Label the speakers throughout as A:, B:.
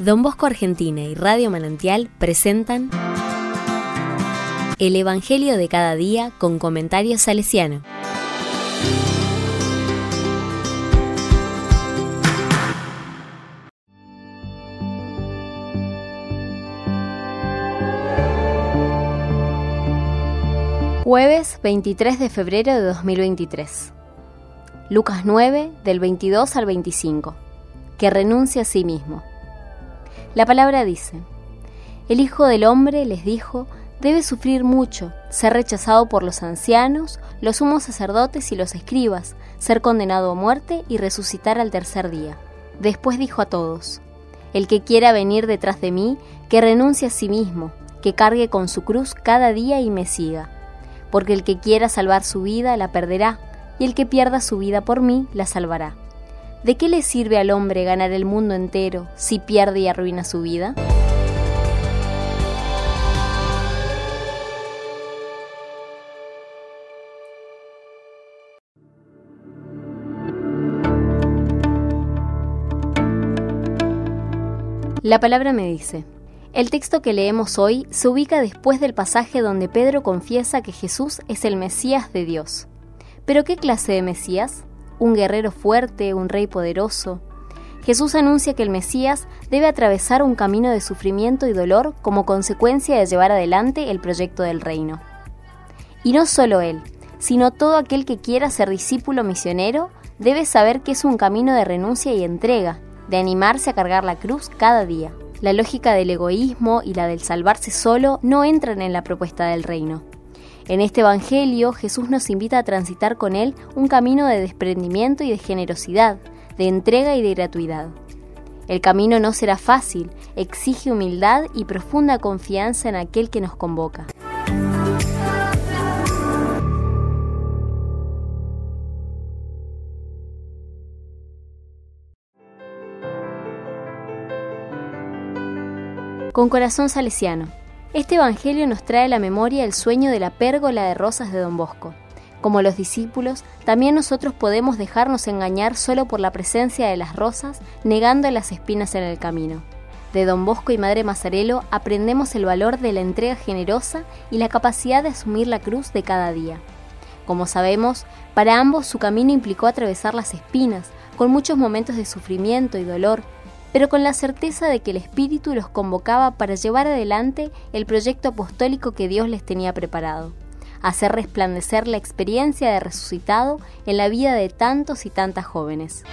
A: Don Bosco Argentina y Radio Manantial presentan El Evangelio de cada día con comentarios salesiano. Jueves 23 de febrero de 2023. Lucas 9, del 22 al 25. Que renuncia a sí mismo. La palabra dice, El Hijo del Hombre les dijo, debe sufrir mucho, ser rechazado por los ancianos, los sumos sacerdotes y los escribas, ser condenado a muerte y resucitar al tercer día. Después dijo a todos, El que quiera venir detrás de mí, que renuncie a sí mismo, que cargue con su cruz cada día y me siga. Porque el que quiera salvar su vida la perderá, y el que pierda su vida por mí la salvará. ¿De qué le sirve al hombre ganar el mundo entero si pierde y arruina su vida? La palabra me dice, el texto que leemos hoy se ubica después del pasaje donde Pedro confiesa que Jesús es el Mesías de Dios. ¿Pero qué clase de Mesías? Un guerrero fuerte, un rey poderoso. Jesús anuncia que el Mesías debe atravesar un camino de sufrimiento y dolor como consecuencia de llevar adelante el proyecto del reino. Y no solo él, sino todo aquel que quiera ser discípulo misionero debe saber que es un camino de renuncia y entrega, de animarse a cargar la cruz cada día. La lógica del egoísmo y la del salvarse solo no entran en la propuesta del reino. En este Evangelio Jesús nos invita a transitar con Él un camino de desprendimiento y de generosidad, de entrega y de gratuidad. El camino no será fácil, exige humildad y profunda confianza en aquel que nos convoca. Con corazón salesiano. Este Evangelio nos trae a la memoria el sueño de la pérgola de rosas de Don Bosco. Como los discípulos, también nosotros podemos dejarnos engañar solo por la presencia de las rosas, negando las espinas en el camino. De Don Bosco y Madre Mazarelo aprendemos el valor de la entrega generosa y la capacidad de asumir la cruz de cada día. Como sabemos, para ambos su camino implicó atravesar las espinas, con muchos momentos de sufrimiento y dolor, pero con la certeza de que el Espíritu los convocaba para llevar adelante el proyecto apostólico que Dios les tenía preparado, hacer resplandecer la experiencia de resucitado en la vida de tantos y tantas jóvenes.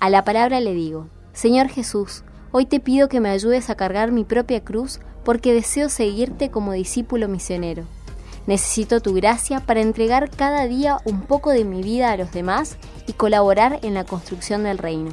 A: A la palabra le digo, Señor Jesús, Hoy te pido que me ayudes a cargar mi propia cruz porque deseo seguirte como discípulo misionero. Necesito tu gracia para entregar cada día un poco de mi vida a los demás y colaborar en la construcción del reino.